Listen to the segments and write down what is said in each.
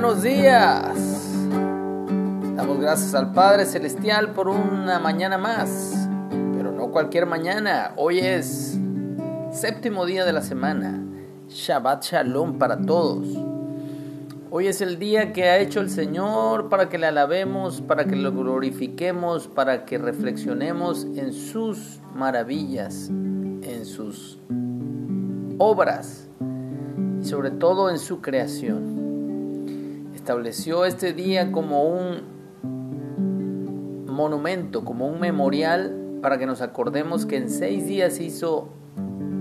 buenos días. Damos gracias al Padre Celestial por una mañana más, pero no cualquier mañana. Hoy es séptimo día de la semana. Shabbat Shalom para todos. Hoy es el día que ha hecho el Señor para que le alabemos, para que lo glorifiquemos, para que reflexionemos en sus maravillas, en sus obras y sobre todo en su creación. Estableció este día como un monumento, como un memorial para que nos acordemos que en seis días hizo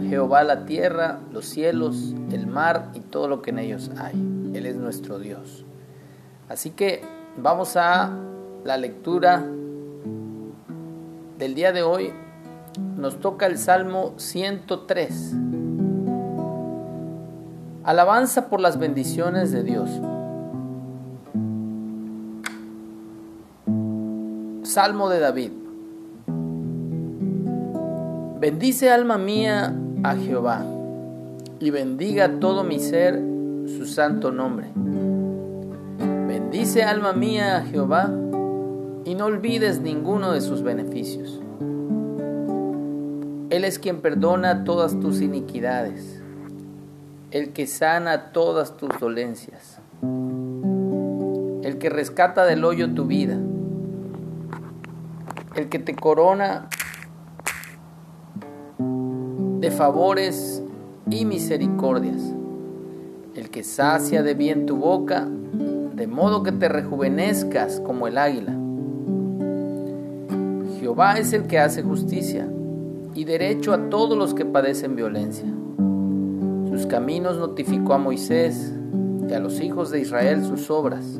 Jehová la tierra, los cielos, el mar y todo lo que en ellos hay. Él es nuestro Dios. Así que vamos a la lectura del día de hoy. Nos toca el Salmo 103. Alabanza por las bendiciones de Dios. Salmo de David. Bendice alma mía a Jehová y bendiga todo mi ser su santo nombre. Bendice alma mía a Jehová y no olvides ninguno de sus beneficios. Él es quien perdona todas tus iniquidades el que sana todas tus dolencias, el que rescata del hoyo tu vida, el que te corona de favores y misericordias, el que sacia de bien tu boca, de modo que te rejuvenezcas como el águila. Jehová es el que hace justicia y derecho a todos los que padecen violencia sus caminos notificó a Moisés y a los hijos de Israel sus obras.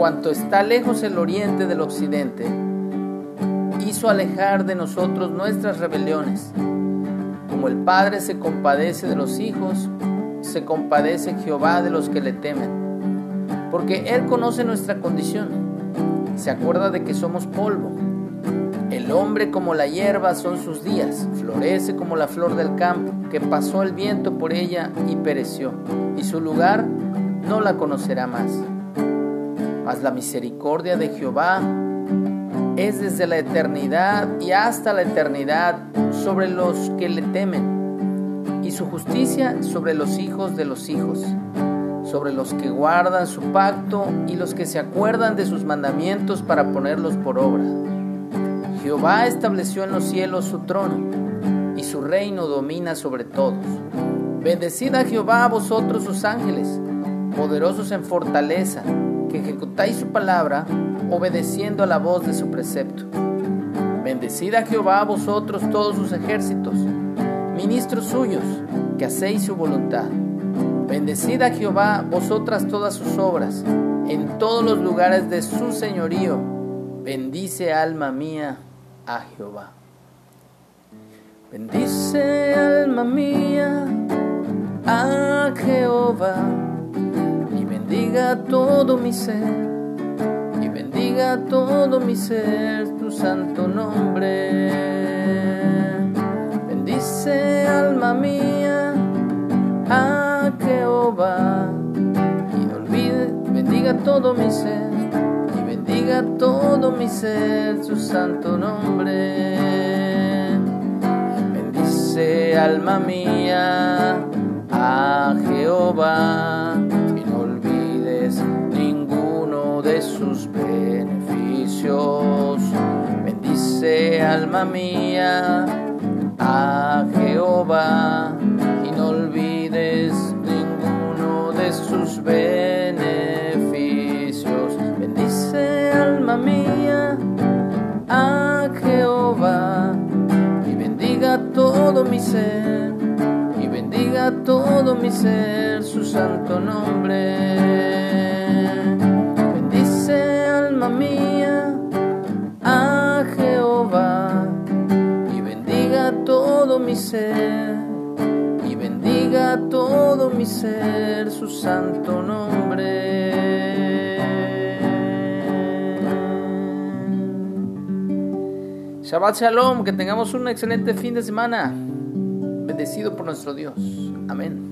Cuanto está lejos el oriente del occidente, hizo alejar de nosotros nuestras rebeliones. Como el Padre se compadece de los hijos, se compadece Jehová de los que le temen, porque Él conoce nuestra condición, se acuerda de que somos polvo el hombre como la hierba son sus días, florece como la flor del campo, que pasó el viento por ella y pereció, y su lugar no la conocerá más. Mas la misericordia de Jehová es desde la eternidad y hasta la eternidad sobre los que le temen, y su justicia sobre los hijos de los hijos, sobre los que guardan su pacto y los que se acuerdan de sus mandamientos para ponerlos por obra. Jehová estableció en los cielos su trono, y su reino domina sobre todos. Bendecid a Jehová vosotros sus ángeles, poderosos en fortaleza, que ejecutáis su palabra, obedeciendo a la voz de su precepto. Bendecid a Jehová vosotros todos sus ejércitos, ministros suyos, que hacéis su voluntad. Bendecid a Jehová vosotras todas sus obras, en todos los lugares de su señorío. Bendice alma mía a Jehová. Bendice alma mía a Jehová bendiga todo mi ser y bendiga todo mi ser tu santo nombre. Bendice alma mía a Jehová y no olvide, bendiga todo mi ser todo mi ser su santo nombre. Bendice alma mía a Jehová sus beneficios. Bendice alma mía a Jehová y no olvides ninguno de sus beneficios mía a Jehová y bendiga todo mi ser y bendiga todo mi ser su santo nombre. Mi ser y bendiga todo mi ser su santo nombre. Shabbat Shalom, que tengamos un excelente fin de semana, bendecido por nuestro Dios. Amén.